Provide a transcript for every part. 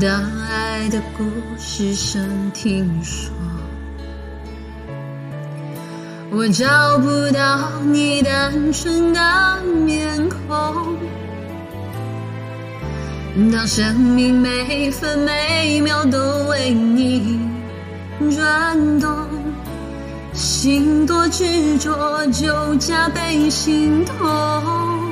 当爱的故事声听说，我找不到你单纯的面孔。当生命每分每秒都为你转动，心多执着就加倍心痛。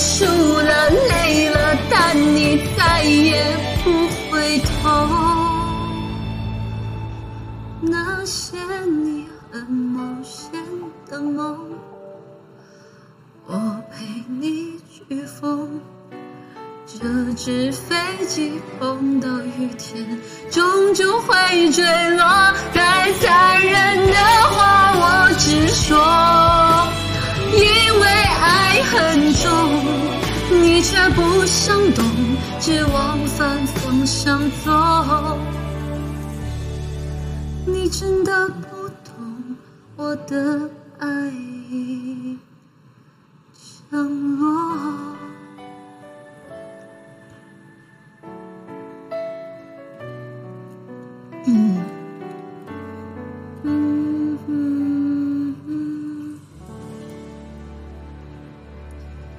输了，累了，但你再也不回头。那些你很冒险的梦，我陪你去疯。这只飞机碰到雨天，终究会坠落。太残忍的话你却不想懂，只往反方向走。你真的不懂我的爱已降落。